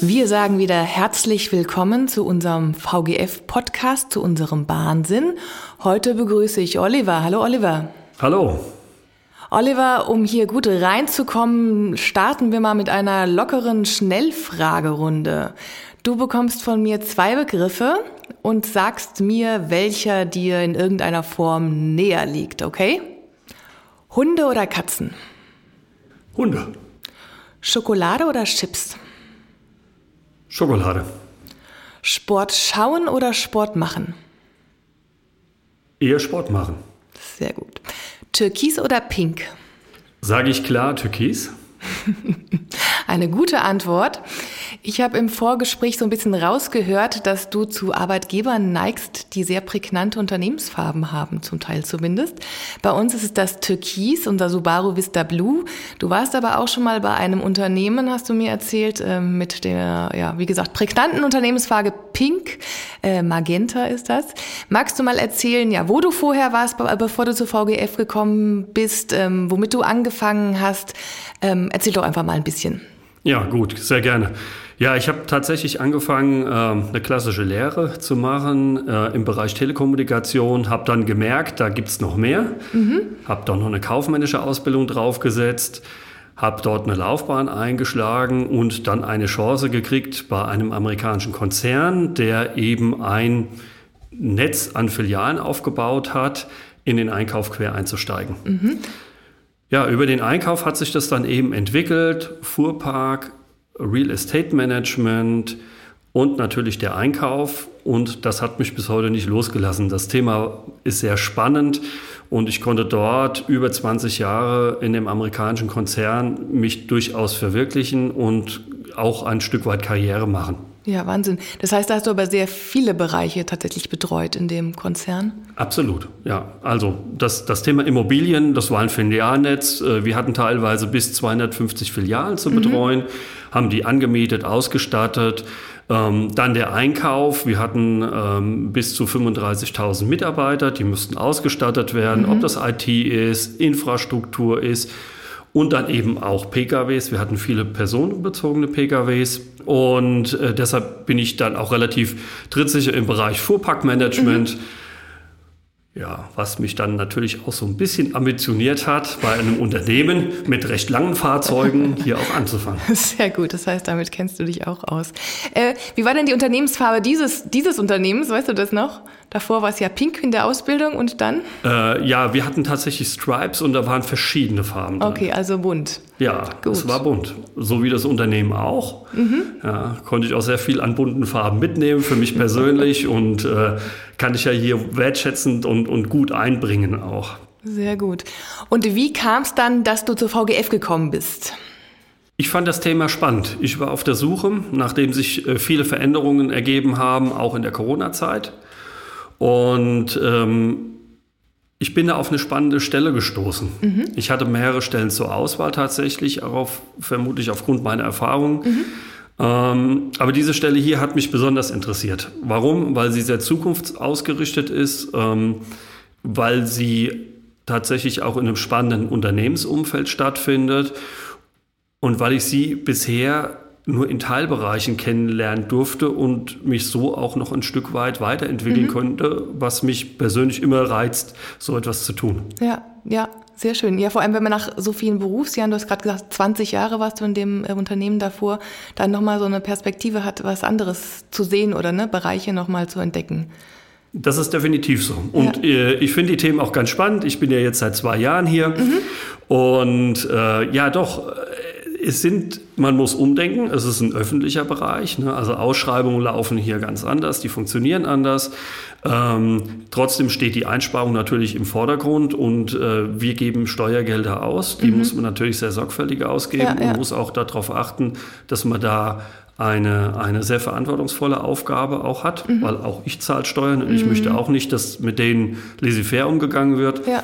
Wir sagen wieder herzlich willkommen zu unserem VGF-Podcast, zu unserem Wahnsinn. Heute begrüße ich Oliver. Hallo Oliver. Hallo. Oliver, um hier gut reinzukommen, starten wir mal mit einer lockeren Schnellfragerunde. Du bekommst von mir zwei Begriffe und sagst mir, welcher dir in irgendeiner Form näher liegt, okay? Hunde oder Katzen? Hunde. Schokolade oder Chips? Schokolade. Sport schauen oder Sport machen? Eher Sport machen. Sehr gut. Türkis oder Pink? Sage ich klar Türkis? Eine gute Antwort. Ich habe im Vorgespräch so ein bisschen rausgehört, dass du zu Arbeitgebern neigst, die sehr prägnante Unternehmensfarben haben, zum Teil zumindest. Bei uns ist es das Türkis, unser Subaru Vista Blue. Du warst aber auch schon mal bei einem Unternehmen, hast du mir erzählt, ähm, mit der, ja, wie gesagt, prägnanten Unternehmensfarbe Pink. Äh, Magenta ist das. Magst du mal erzählen, ja, wo du vorher warst, bevor du zur VGF gekommen bist, ähm, womit du angefangen hast? Ähm, erzähl doch einfach mal ein bisschen. Ja, gut, sehr gerne. Ja, ich habe tatsächlich angefangen, äh, eine klassische Lehre zu machen äh, im Bereich Telekommunikation, habe dann gemerkt, da gibt's noch mehr, mhm. habe dann noch eine kaufmännische Ausbildung draufgesetzt, habe dort eine Laufbahn eingeschlagen und dann eine Chance gekriegt bei einem amerikanischen Konzern, der eben ein Netz an Filialen aufgebaut hat, in den Einkauf quer einzusteigen. Mhm. Ja, über den Einkauf hat sich das dann eben entwickelt. Fuhrpark, Real Estate Management und natürlich der Einkauf. Und das hat mich bis heute nicht losgelassen. Das Thema ist sehr spannend und ich konnte dort über 20 Jahre in dem amerikanischen Konzern mich durchaus verwirklichen und auch ein Stück weit Karriere machen. Ja, Wahnsinn. Das heißt, da hast du aber sehr viele Bereiche tatsächlich betreut in dem Konzern? Absolut, ja. Also das, das Thema Immobilien, das war ein Filialnetz. Äh, wir hatten teilweise bis 250 Filialen zu mhm. betreuen, mhm. haben die angemietet, ausgestattet. Ähm, dann der Einkauf. Wir hatten ähm, bis zu 35.000 Mitarbeiter, die müssten ausgestattet werden, mhm. ob das IT ist, Infrastruktur ist und dann eben auch PKWs. Wir hatten viele personenbezogene PKWs und äh, deshalb bin ich dann auch relativ trittsicher im Bereich Fuhrparkmanagement. Mhm. Ja, was mich dann natürlich auch so ein bisschen ambitioniert hat, bei einem Unternehmen mit recht langen Fahrzeugen hier auch anzufangen. Sehr gut, das heißt, damit kennst du dich auch aus. Äh, wie war denn die Unternehmensfarbe dieses, dieses Unternehmens, weißt du das noch? Davor war es ja pink in der Ausbildung und dann? Äh, ja, wir hatten tatsächlich Stripes und da waren verschiedene Farben drin. Okay, also bunt. Ja, Gut. es war bunt. So wie das Unternehmen auch. Mhm. Ja, konnte ich auch sehr viel an bunten Farben mitnehmen für mich persönlich und äh, kann ich ja hier wertschätzend und, und gut einbringen auch. Sehr gut. Und wie kam es dann, dass du zur VGF gekommen bist? Ich fand das Thema spannend. Ich war auf der Suche, nachdem sich äh, viele Veränderungen ergeben haben, auch in der Corona-Zeit. Und ähm, ich bin da auf eine spannende Stelle gestoßen. Mhm. Ich hatte mehrere Stellen zur Auswahl tatsächlich, auch vermutlich aufgrund meiner Erfahrung. Mhm. Ähm, aber diese Stelle hier hat mich besonders interessiert. Warum? Weil sie sehr zukunftsausgerichtet ist, ähm, weil sie tatsächlich auch in einem spannenden Unternehmensumfeld stattfindet und weil ich sie bisher nur in Teilbereichen kennenlernen durfte und mich so auch noch ein Stück weit weiterentwickeln mhm. konnte, was mich persönlich immer reizt, so etwas zu tun. Ja, ja, sehr schön. Ja, vor allem, wenn man nach so vielen Berufsjahren, du hast gerade gesagt, 20 Jahre warst du in dem äh, Unternehmen davor, dann nochmal so eine Perspektive hat, was anderes zu sehen oder ne, Bereiche nochmal zu entdecken. Das ist definitiv so. Und ja. äh, ich finde die Themen auch ganz spannend. Ich bin ja jetzt seit zwei Jahren hier. Mhm. Und äh, ja, doch, es sind, man muss umdenken, es ist ein öffentlicher Bereich, ne? also Ausschreibungen laufen hier ganz anders, die funktionieren anders. Ähm, trotzdem steht die Einsparung natürlich im Vordergrund und äh, wir geben Steuergelder aus. Die mhm. muss man natürlich sehr sorgfältig ausgeben ja, ja. und muss auch darauf achten, dass man da eine, eine sehr verantwortungsvolle Aufgabe auch hat, mhm. weil auch ich zahle Steuern und mhm. ich möchte auch nicht, dass mit denen laissez-faire umgegangen wird. Ja.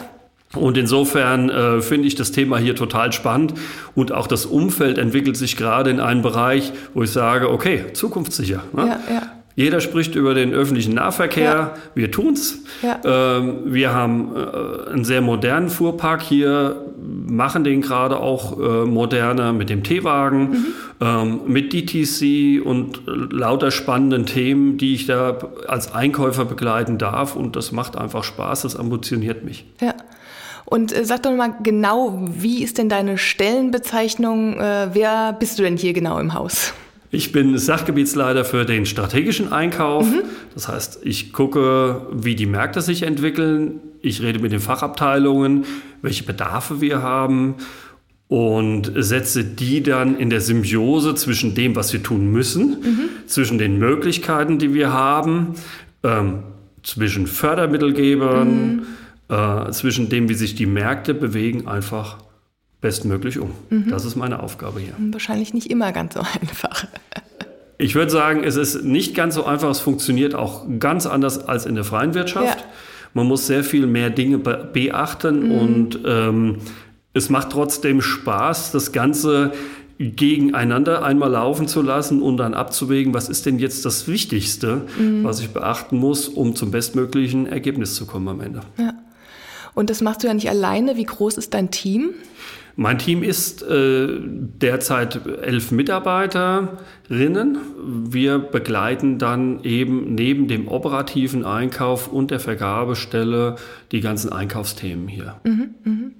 Und insofern äh, finde ich das Thema hier total spannend und auch das Umfeld entwickelt sich gerade in einen Bereich, wo ich sage, okay, zukunftssicher. Ne? Ja, ja. Jeder spricht über den öffentlichen Nahverkehr. Ja. Wir tun's. Ja. Ähm, wir haben äh, einen sehr modernen Fuhrpark hier, machen den gerade auch äh, moderner mit dem T-Wagen, mhm. ähm, mit DTC und lauter spannenden Themen, die ich da als Einkäufer begleiten darf. Und das macht einfach Spaß, das ambitioniert mich. Ja. Und äh, sag doch mal genau, wie ist denn deine Stellenbezeichnung? Äh, wer bist du denn hier genau im Haus? Ich bin Sachgebietsleiter für den strategischen Einkauf. Mhm. Das heißt, ich gucke, wie die Märkte sich entwickeln. Ich rede mit den Fachabteilungen, welche Bedarfe wir haben und setze die dann in der Symbiose zwischen dem, was wir tun müssen, mhm. zwischen den Möglichkeiten, die wir haben, ähm, zwischen Fördermittelgebern, mhm. Äh, zwischen dem, wie sich die Märkte bewegen, einfach bestmöglich um. Mhm. Das ist meine Aufgabe hier. Wahrscheinlich nicht immer ganz so einfach. Ich würde sagen, es ist nicht ganz so einfach. Es funktioniert auch ganz anders als in der freien Wirtschaft. Ja. Man muss sehr viel mehr Dinge beachten mhm. und ähm, es macht trotzdem Spaß, das Ganze gegeneinander einmal laufen zu lassen und dann abzuwägen, was ist denn jetzt das Wichtigste, mhm. was ich beachten muss, um zum bestmöglichen Ergebnis zu kommen am Ende. Ja. Und das machst du ja nicht alleine. Wie groß ist dein Team? Mein Team ist äh, derzeit elf Mitarbeiterinnen. Wir begleiten dann eben neben dem operativen Einkauf und der Vergabestelle die ganzen Einkaufsthemen hier. Mhm, mh.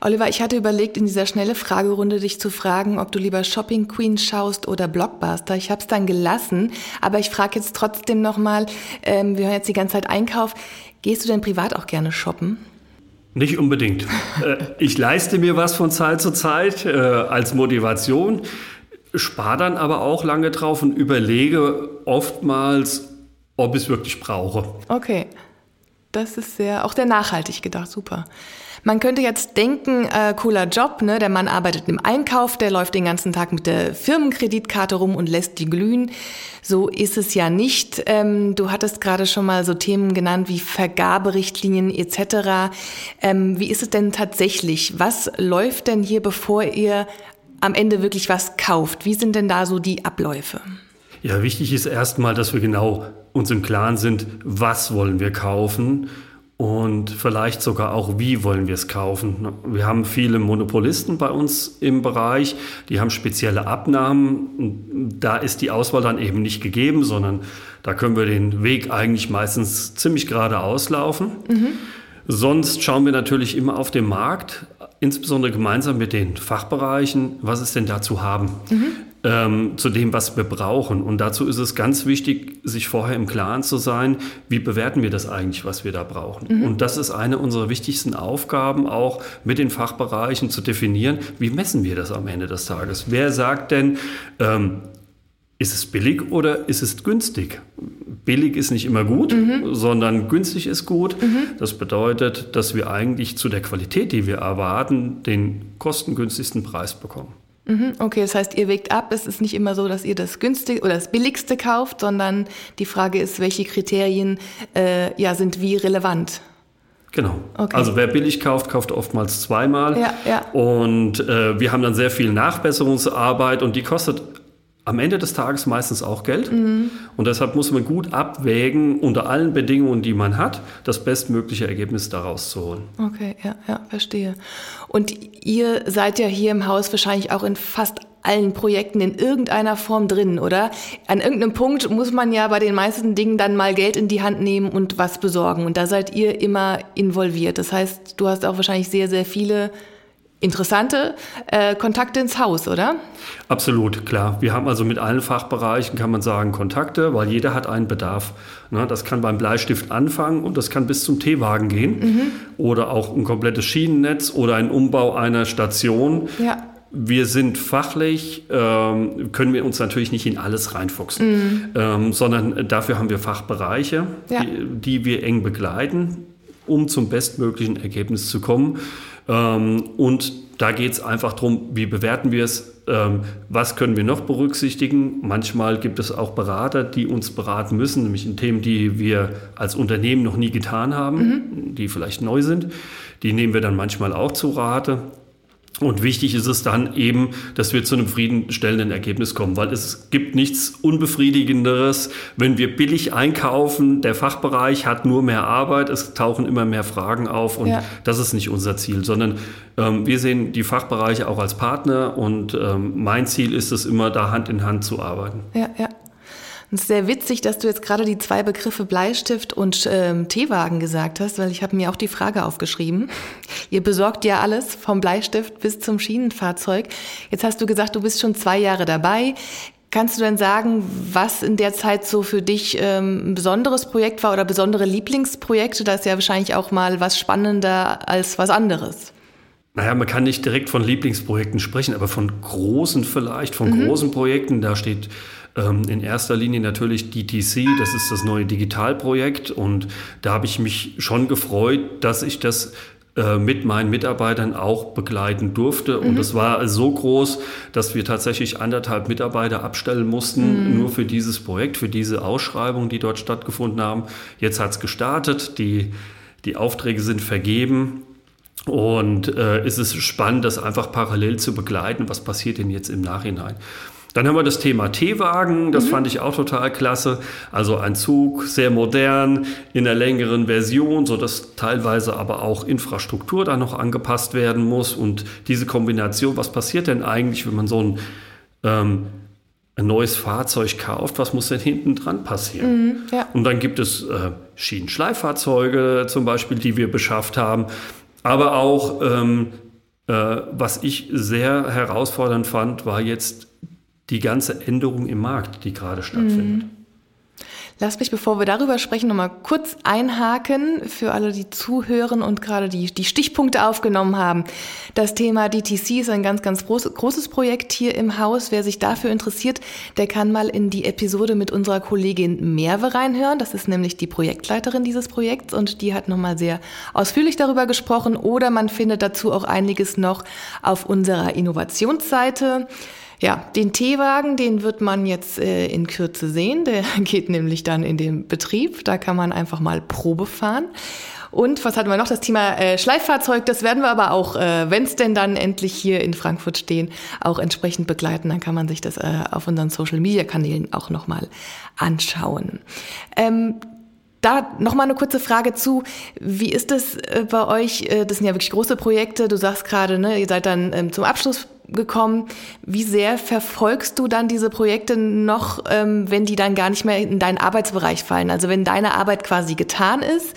Oliver, ich hatte überlegt, in dieser schnelle Fragerunde dich zu fragen, ob du lieber Shopping Queen schaust oder Blockbuster. Ich habe es dann gelassen, aber ich frage jetzt trotzdem nochmal, ähm, wir hören jetzt die ganze Zeit Einkauf. Gehst du denn privat auch gerne shoppen? Nicht unbedingt. Äh, ich leiste mir was von Zeit zu Zeit äh, als Motivation, spare dann aber auch lange drauf und überlege oftmals, ob ich es wirklich brauche. Okay, das ist sehr, auch sehr nachhaltig gedacht, super. Man könnte jetzt denken, äh, cooler Job, ne? der Mann arbeitet im Einkauf, der läuft den ganzen Tag mit der Firmenkreditkarte rum und lässt die glühen. So ist es ja nicht. Ähm, du hattest gerade schon mal so Themen genannt wie Vergaberichtlinien etc. Ähm, wie ist es denn tatsächlich? Was läuft denn hier, bevor ihr am Ende wirklich was kauft? Wie sind denn da so die Abläufe? Ja, wichtig ist erstmal, dass wir genau uns im Klaren sind, was wollen wir kaufen und vielleicht sogar auch, wie wollen wir es kaufen. Wir haben viele Monopolisten bei uns im Bereich, die haben spezielle Abnahmen. Da ist die Auswahl dann eben nicht gegeben, sondern da können wir den Weg eigentlich meistens ziemlich gerade auslaufen. Mhm. Sonst schauen wir natürlich immer auf den Markt, insbesondere gemeinsam mit den Fachbereichen, was ist denn da zu haben. Mhm ähm, zu dem, was wir brauchen. Und dazu ist es ganz wichtig, sich vorher im Klaren zu sein, wie bewerten wir das eigentlich, was wir da brauchen. Mhm. Und das ist eine unserer wichtigsten Aufgaben, auch mit den Fachbereichen zu definieren, wie messen wir das am Ende des Tages. Wer sagt denn, ähm, ist es billig oder ist es günstig? Billig ist nicht immer gut, mhm. sondern günstig ist gut. Mhm. Das bedeutet, dass wir eigentlich zu der Qualität, die wir erwarten, den kostengünstigsten Preis bekommen. Mhm, okay, das heißt, ihr wägt ab. Es ist nicht immer so, dass ihr das günstige oder das billigste kauft, sondern die Frage ist, welche Kriterien äh, ja, sind wie relevant. Genau. Okay. Also wer billig kauft, kauft oftmals zweimal. Ja, ja. Und äh, wir haben dann sehr viel Nachbesserungsarbeit und die kostet am Ende des Tages meistens auch Geld. Mhm. Und deshalb muss man gut abwägen, unter allen Bedingungen, die man hat, das bestmögliche Ergebnis daraus zu holen. Okay, ja, ja, verstehe. Und ihr seid ja hier im Haus wahrscheinlich auch in fast allen Projekten in irgendeiner Form drin, oder? An irgendeinem Punkt muss man ja bei den meisten Dingen dann mal Geld in die Hand nehmen und was besorgen. Und da seid ihr immer involviert. Das heißt, du hast auch wahrscheinlich sehr, sehr viele interessante äh, Kontakte ins Haus, oder? Absolut, klar. Wir haben also mit allen Fachbereichen, kann man sagen, Kontakte, weil jeder hat einen Bedarf. Ne, das kann beim Bleistift anfangen und das kann bis zum T-Wagen gehen mhm. oder auch ein komplettes Schienennetz oder ein Umbau einer Station. Ja. Wir sind fachlich, ähm, können wir uns natürlich nicht in alles reinfuchsen, mhm. ähm, sondern dafür haben wir Fachbereiche, ja. die, die wir eng begleiten, um zum bestmöglichen Ergebnis zu kommen. Ähm, und da geht es einfach darum, wie bewerten wir es, ähm, was können wir noch berücksichtigen. Manchmal gibt es auch Berater, die uns beraten müssen, nämlich in Themen, die wir als Unternehmen noch nie getan haben, mhm. die vielleicht neu sind. Die nehmen wir dann manchmal auch zu Rate. Und wichtig ist es dann eben, dass wir zu einem zufriedenstellenden Ergebnis kommen, weil es gibt nichts Unbefriedigenderes, wenn wir billig einkaufen, der Fachbereich hat nur mehr Arbeit, es tauchen immer mehr Fragen auf und ja. das ist nicht unser Ziel, sondern ähm, wir sehen die Fachbereiche auch als Partner und ähm, mein Ziel ist es immer, da Hand in Hand zu arbeiten. Ja, ja. Es ist sehr witzig, dass du jetzt gerade die zwei Begriffe Bleistift und ähm, Teewagen gesagt hast, weil ich habe mir auch die Frage aufgeschrieben. Ihr besorgt ja alles vom Bleistift bis zum Schienenfahrzeug. Jetzt hast du gesagt, du bist schon zwei Jahre dabei. Kannst du denn sagen, was in der Zeit so für dich ähm, ein besonderes Projekt war oder besondere Lieblingsprojekte? Da ist ja wahrscheinlich auch mal was spannender als was anderes. Naja, man kann nicht direkt von Lieblingsprojekten sprechen, aber von großen vielleicht, von mhm. großen Projekten. Da steht in erster Linie natürlich DTC, das ist das neue Digitalprojekt. Und da habe ich mich schon gefreut, dass ich das äh, mit meinen Mitarbeitern auch begleiten durfte. Und mhm. es war so groß, dass wir tatsächlich anderthalb Mitarbeiter abstellen mussten, mhm. nur für dieses Projekt, für diese Ausschreibungen, die dort stattgefunden haben. Jetzt hat es gestartet, die, die Aufträge sind vergeben. Und äh, es ist spannend, das einfach parallel zu begleiten. Was passiert denn jetzt im Nachhinein? Dann haben wir das Thema T-Wagen, das mhm. fand ich auch total klasse. Also ein Zug, sehr modern, in einer längeren Version, sodass teilweise aber auch Infrastruktur da noch angepasst werden muss. Und diese Kombination, was passiert denn eigentlich, wenn man so ein, ähm, ein neues Fahrzeug kauft, was muss denn hinten dran passieren? Mhm, ja. Und dann gibt es äh, Schienenschleiffahrzeuge zum Beispiel, die wir beschafft haben, aber auch ähm, äh, was ich sehr herausfordernd fand, war jetzt die ganze Änderung im Markt, die gerade stattfindet. Mhm. Lass mich, bevor wir darüber sprechen, nochmal kurz einhaken für alle, die zuhören und gerade die, die Stichpunkte aufgenommen haben. Das Thema DTC ist ein ganz, ganz groß, großes Projekt hier im Haus. Wer sich dafür interessiert, der kann mal in die Episode mit unserer Kollegin Merve reinhören. Das ist nämlich die Projektleiterin dieses Projekts und die hat nochmal sehr ausführlich darüber gesprochen. Oder man findet dazu auch einiges noch auf unserer Innovationsseite. Ja, den Teewagen, den wird man jetzt äh, in Kürze sehen. Der geht nämlich dann in den Betrieb. Da kann man einfach mal Probe fahren. Und was hatten wir noch? Das Thema äh, Schleiffahrzeug. Das werden wir aber auch, äh, wenn es denn dann endlich hier in Frankfurt stehen, auch entsprechend begleiten. Dann kann man sich das äh, auf unseren Social-Media-Kanälen auch nochmal anschauen. Ähm, da noch mal eine kurze Frage zu. Wie ist es äh, bei euch? Äh, das sind ja wirklich große Projekte. Du sagst gerade, ne, ihr seid dann ähm, zum Abschluss gekommen. Wie sehr verfolgst du dann diese Projekte noch, ähm, wenn die dann gar nicht mehr in deinen Arbeitsbereich fallen? Also wenn deine Arbeit quasi getan ist,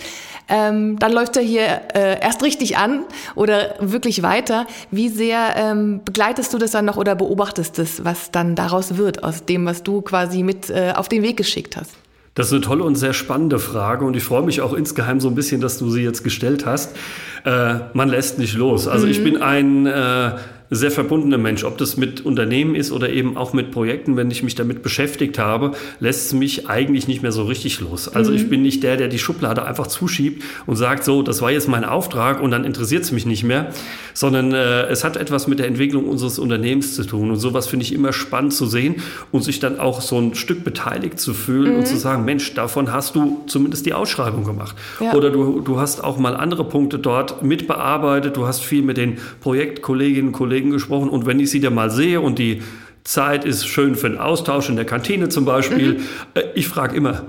ähm, dann läuft er hier äh, erst richtig an oder wirklich weiter. Wie sehr ähm, begleitest du das dann noch oder beobachtest es, was dann daraus wird, aus dem, was du quasi mit äh, auf den Weg geschickt hast? Das ist eine tolle und sehr spannende Frage und ich freue mich auch insgeheim so ein bisschen, dass du sie jetzt gestellt hast. Äh, man lässt nicht los. Also mhm. ich bin ein äh, sehr verbundener Mensch. Ob das mit Unternehmen ist oder eben auch mit Projekten, wenn ich mich damit beschäftigt habe, lässt es mich eigentlich nicht mehr so richtig los. Also mhm. ich bin nicht der, der die Schublade einfach zuschiebt und sagt, so, das war jetzt mein Auftrag und dann interessiert es mich nicht mehr, sondern äh, es hat etwas mit der Entwicklung unseres Unternehmens zu tun. Und sowas finde ich immer spannend zu sehen und sich dann auch so ein Stück beteiligt zu fühlen mhm. und zu sagen, Mensch, davon hast du zumindest die Ausschreibung gemacht. Ja. Oder du, du hast auch mal andere Punkte dort mitbearbeitet, du hast viel mit den Projektkolleginnen und Kollegen Kollegen gesprochen und wenn ich sie dann mal sehe und die Zeit ist schön für einen Austausch in der Kantine zum Beispiel, mhm. Äh, ich frage immer,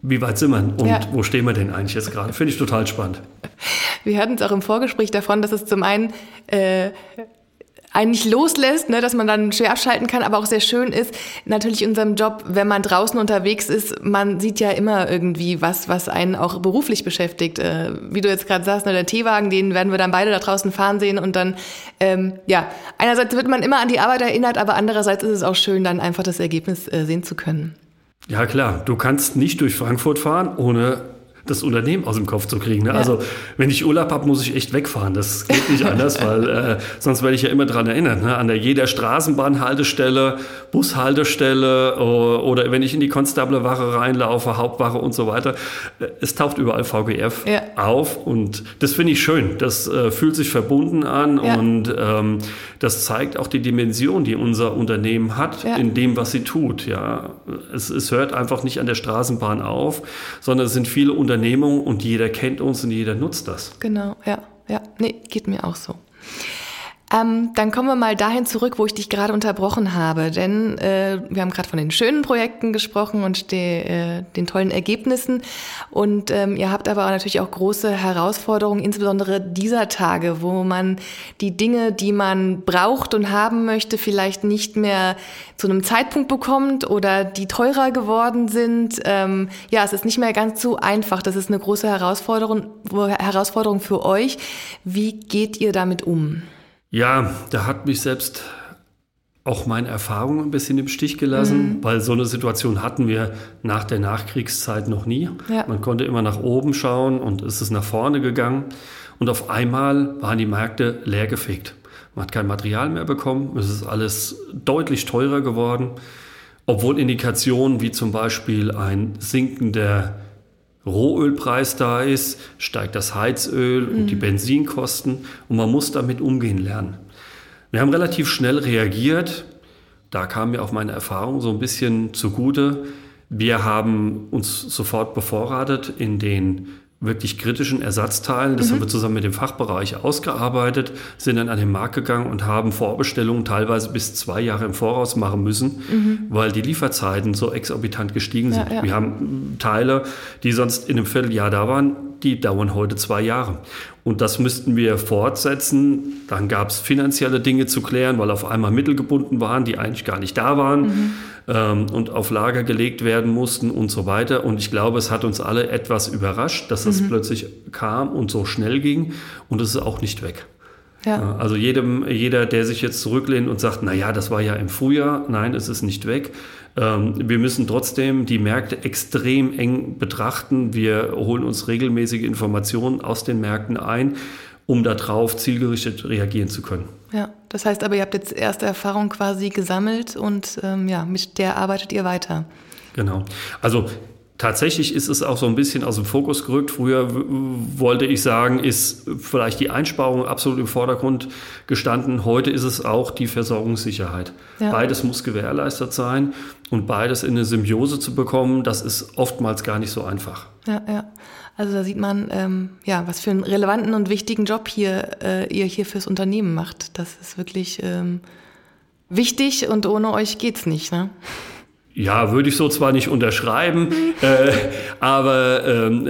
wie weit sind wir und ja. wo stehen wir denn eigentlich jetzt gerade? Finde ich total spannend. Wir hatten es auch im Vorgespräch davon, dass es zum einen äh, eigentlich loslässt, ne, dass man dann schwer abschalten kann, aber auch sehr schön ist, natürlich in unserem Job, wenn man draußen unterwegs ist, man sieht ja immer irgendwie was, was einen auch beruflich beschäftigt. Äh, wie du jetzt gerade sagst, ne, der Teewagen, den werden wir dann beide da draußen fahren sehen und dann, ähm, ja, einerseits wird man immer an die Arbeit erinnert, aber andererseits ist es auch schön, dann einfach das Ergebnis äh, sehen zu können. Ja klar, du kannst nicht durch Frankfurt fahren, ohne das Unternehmen aus dem Kopf zu kriegen. Ne? Ja. Also wenn ich Urlaub habe, muss ich echt wegfahren. Das geht nicht anders, weil äh, sonst werde ich ja immer dran erinnern. Ne? An der jeder Straßenbahnhaltestelle, Bushaltestelle oder, wenn ich in die Konstablerwache reinlaufe, Hauptwache und so weiter. Äh, es taucht überall VGF ja. auf und das finde ich schön. Das äh, fühlt sich verbunden an ja. und ähm, das zeigt auch die Dimension, die unser Unternehmen hat in dem, was sie tut. Ja, es, es hört einfach nicht an der Straßenbahn auf, sondern es sind viele Unternehmen Unternehmung und jeder kennt uns und jeder nutzt das. Genau, ja, ja. Nee, geht mir auch so. Ähm, dann kommen wir mal dahin zurück, wo ich dich gerade unterbrochen habe. Denn äh, wir haben gerade von den schönen Projekten gesprochen und de, äh, den tollen Ergebnissen. Und ähm, ihr habt aber natürlich auch große Herausforderungen, insbesondere dieser Tage, wo man die Dinge, die man braucht und haben möchte, vielleicht nicht mehr zu einem Zeitpunkt bekommt oder die teurer geworden sind. Ähm, ja, es ist nicht mehr ganz so einfach. Das ist eine große Herausforderung, Herausforderung für euch. Wie geht ihr damit um? Ja, da hat mich selbst auch meine Erfahrung ein bisschen im Stich gelassen, mhm. weil so eine Situation hatten wir nach der Nachkriegszeit noch nie. Ja. Man konnte immer nach oben schauen und es ist nach vorne gegangen. Und auf einmal waren die Märkte leergefegt. Man hat kein Material mehr bekommen, es ist alles deutlich teurer geworden, obwohl Indikationen wie zum Beispiel ein sinkender Rohölpreis da ist, steigt das Heizöl und die mhm. Benzinkosten und man muss damit umgehen lernen. Wir haben relativ schnell reagiert. Da kam mir auch meine Erfahrung so ein bisschen zugute. Wir haben uns sofort bevorratet in den wirklich kritischen Ersatzteilen. Das mhm. haben wir zusammen mit dem Fachbereich ausgearbeitet, sind dann an den Markt gegangen und haben Vorbestellungen teilweise bis zwei Jahre im Voraus machen müssen, mhm. weil die Lieferzeiten so exorbitant gestiegen sind. Ja, ja. Wir haben Teile, die sonst in einem Vierteljahr da waren, die dauern heute zwei Jahre. Und das müssten wir fortsetzen. Dann gab es finanzielle Dinge zu klären, weil auf einmal Mittel gebunden waren, die eigentlich gar nicht da waren. Mhm ähm, und auf Lager gelegt werden mussten und so weiter. Und ich glaube, es hat uns alle etwas überrascht, dass das mhm. plötzlich kam und so schnell ging und es ist auch nicht weg. Ja. Also jedem, jeder, der sich jetzt zurücklehnt und sagt, na ja, das war ja im Frühjahr, nein, es ist nicht weg. Ähm, wir müssen trotzdem die Märkte extrem eng betrachten. Wir holen uns regelmäßige Informationen aus den Märkten ein, um darauf zielgerichtet reagieren zu können. Ja, das heißt aber, ihr habt jetzt erste Erfahrung quasi gesammelt und ähm, ja, mit der arbeitet ihr weiter. Genau. Also tatsächlich ist es auch so ein bisschen aus dem Fokus gerückt. Früher wollte ich sagen, ist vielleicht die Einsparung absolut im Vordergrund gestanden. Heute ist es auch die Versorgungssicherheit. Ja. Beides muss gewährleistet sein und beides in eine Symbiose zu bekommen, das ist oftmals gar nicht so einfach. Ja, ja. Also da sieht man, ähm, ja, was für einen relevanten und wichtigen Job hier äh, ihr hier fürs Unternehmen macht. Das ist wirklich ähm, wichtig und ohne euch geht's nicht. Ne? Ja, würde ich so zwar nicht unterschreiben, äh, aber ähm,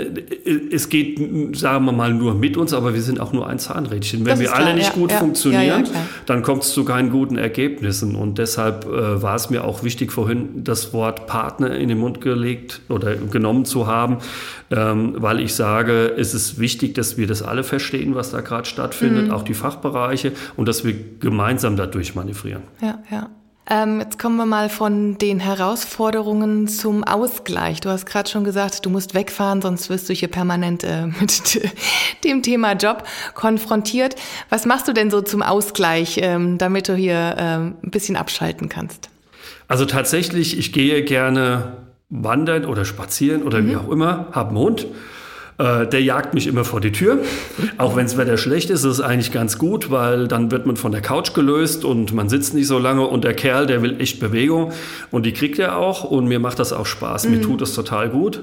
es geht, sagen wir mal, nur mit uns, aber wir sind auch nur ein Zahnrädchen. Wenn wir klar, alle nicht ja, gut ja, funktionieren, ja, dann kommt es zu keinen guten Ergebnissen. Und deshalb äh, war es mir auch wichtig, vorhin das Wort Partner in den Mund gelegt oder genommen zu haben, ähm, weil ich sage, es ist wichtig, dass wir das alle verstehen, was da gerade stattfindet, mhm. auch die Fachbereiche, und dass wir gemeinsam dadurch manövrieren. Ja, ja. Ähm, jetzt kommen wir mal von den Herausforderungen zum Ausgleich. Du hast gerade schon gesagt, du musst wegfahren, sonst wirst du hier permanent äh, mit dem Thema Job konfrontiert. Was machst du denn so zum Ausgleich, ähm, damit du hier ähm, ein bisschen abschalten kannst? Also tatsächlich, ich gehe gerne wandern oder spazieren oder mhm. wie auch immer, habe einen Hund äh, der jagt mich immer vor die Tür. Auch wenn das Wetter schlecht ist, ist es eigentlich ganz gut, weil dann wird man von der Couch gelöst und man sitzt nicht so lange und der Kerl, der will echt Bewegung und die kriegt er auch und mir macht das auch Spaß. Mhm. Mir tut das total gut.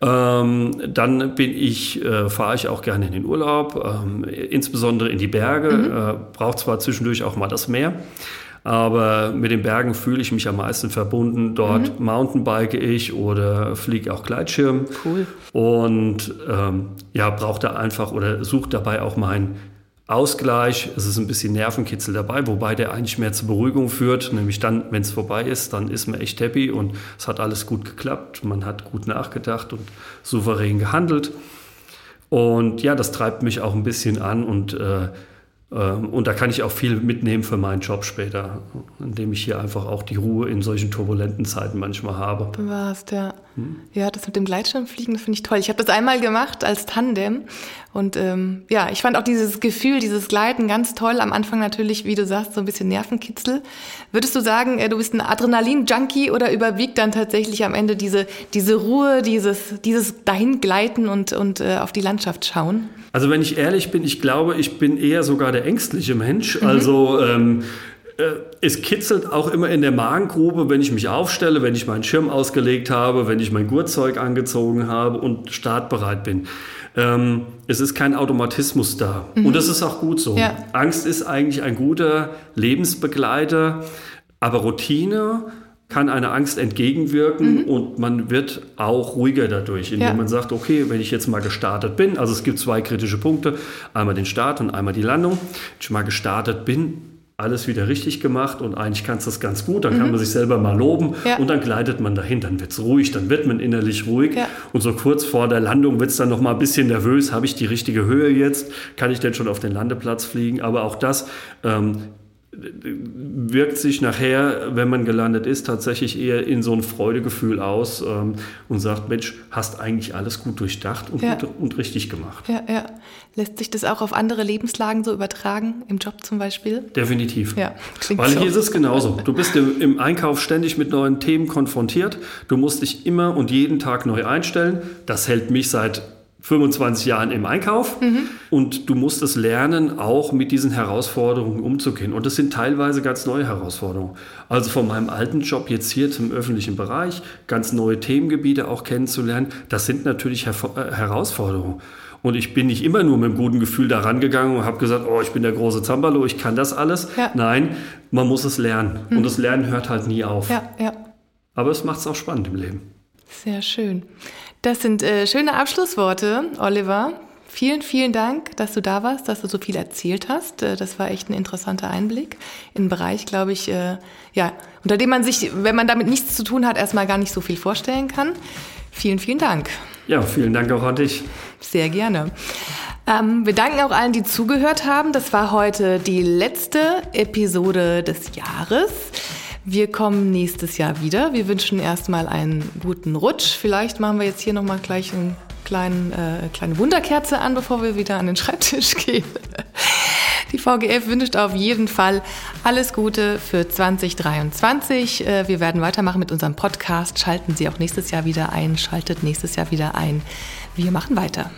Ähm, dann bin ich, äh, fahre ich auch gerne in den Urlaub, ähm, insbesondere in die Berge, mhm. äh, braucht zwar zwischendurch auch mal das Meer. Aber mit den Bergen fühle ich mich am meisten verbunden. Dort mhm. Mountainbike ich oder fliege auch Gleitschirm. Cool. Und ähm, ja, brauche da einfach oder suche dabei auch meinen Ausgleich. Es ist ein bisschen Nervenkitzel dabei, wobei der eigentlich mehr zur Beruhigung führt. Nämlich dann, wenn es vorbei ist, dann ist man echt happy und es hat alles gut geklappt. Man hat gut nachgedacht und souverän gehandelt. Und ja, das treibt mich auch ein bisschen an und äh, und da kann ich auch viel mitnehmen für meinen Job später, indem ich hier einfach auch die Ruhe in solchen turbulenten Zeiten manchmal habe. Bewahrst, ja. Hm? Ja, das mit dem Gleitschirmfliegen, das finde ich toll. Ich habe das einmal gemacht als Tandem und ähm, ja, ich fand auch dieses Gefühl, dieses Gleiten ganz toll. Am Anfang natürlich, wie du sagst, so ein bisschen Nervenkitzel. Würdest du sagen, äh, du bist ein Adrenalin-Junkie oder überwiegt dann tatsächlich am Ende diese, diese Ruhe, dieses, dieses Dahingleiten und, und äh, auf die Landschaft schauen? Also wenn ich ehrlich bin, ich glaube, ich bin eher sogar der ängstliche Mensch. Mhm. Also ähm, äh, es kitzelt auch immer in der Magengrube, wenn ich mich aufstelle, wenn ich meinen Schirm ausgelegt habe, wenn ich mein Gurtzeug angezogen habe und startbereit bin. Ähm, es ist kein Automatismus da. Mhm. Und das ist auch gut so. Ja. Angst ist eigentlich ein guter Lebensbegleiter, aber Routine kann einer Angst entgegenwirken mhm. und man wird auch ruhiger dadurch, indem ja. man sagt, okay, wenn ich jetzt mal gestartet bin, also es gibt zwei kritische Punkte, einmal den Start und einmal die Landung. Wenn ich mal gestartet bin, alles wieder richtig gemacht und eigentlich kannst du das ganz gut, dann mhm. kann man sich selber mal loben ja. und dann gleitet man dahin, dann wird es ruhig, dann wird man innerlich ruhig ja. und so kurz vor der Landung wird es dann noch mal ein bisschen nervös, habe ich die richtige Höhe jetzt, kann ich denn schon auf den Landeplatz fliegen, aber auch das ähm, wirkt sich nachher, wenn man gelandet ist, tatsächlich eher in so ein Freudegefühl aus ähm, und sagt, Mensch, hast eigentlich alles gut durchdacht und, ja. gut, und richtig gemacht. Ja, ja. Lässt sich das auch auf andere Lebenslagen so übertragen, im Job zum Beispiel? Definitiv. Ja, Weil hier so. ist es genauso. Du bist im, im Einkauf ständig mit neuen Themen konfrontiert. Du musst dich immer und jeden Tag neu einstellen. Das hält mich seit 25 Jahren im Einkauf mhm. und du musst es lernen, auch mit diesen Herausforderungen umzugehen. Und das sind teilweise ganz neue Herausforderungen. Also von meinem alten Job jetzt hier zum öffentlichen Bereich, ganz neue Themengebiete auch kennenzulernen, das sind natürlich Her äh, Herausforderungen. Und ich bin nicht immer nur mit einem guten Gefühl da rangegangen und habe gesagt, oh, ich bin der große Zambalo, ich kann das alles. Ja. Nein, man muss es lernen. Mhm. Und das Lernen hört halt nie auf. Ja, ja. Aber es macht es auch spannend im Leben. Sehr schön. Das sind äh, schöne Abschlussworte, Oliver. Vielen, vielen Dank, dass du da warst, dass du so viel erzählt hast. Äh, das war echt ein interessanter Einblick in einen Bereich, glaube ich, äh, ja, unter dem man sich, wenn man damit nichts zu tun hat, erstmal gar nicht so viel vorstellen kann. Vielen, vielen Dank. Ja, vielen Dank auch an dich. Sehr gerne. Ähm, wir danken auch allen, die zugehört haben. Das war heute die letzte Episode des Jahres. Wir kommen nächstes Jahr wieder. Wir wünschen erstmal einen guten Rutsch. Vielleicht machen wir jetzt hier nochmal gleich eine kleinen, äh, kleine Wunderkerze an, bevor wir wieder an den Schreibtisch gehen. Die VGF wünscht auf jeden Fall alles Gute für 2023. Äh, wir werden weitermachen mit unserem Podcast. Schalten Sie auch nächstes Jahr wieder ein. Schaltet nächstes Jahr wieder ein. Wir machen weiter.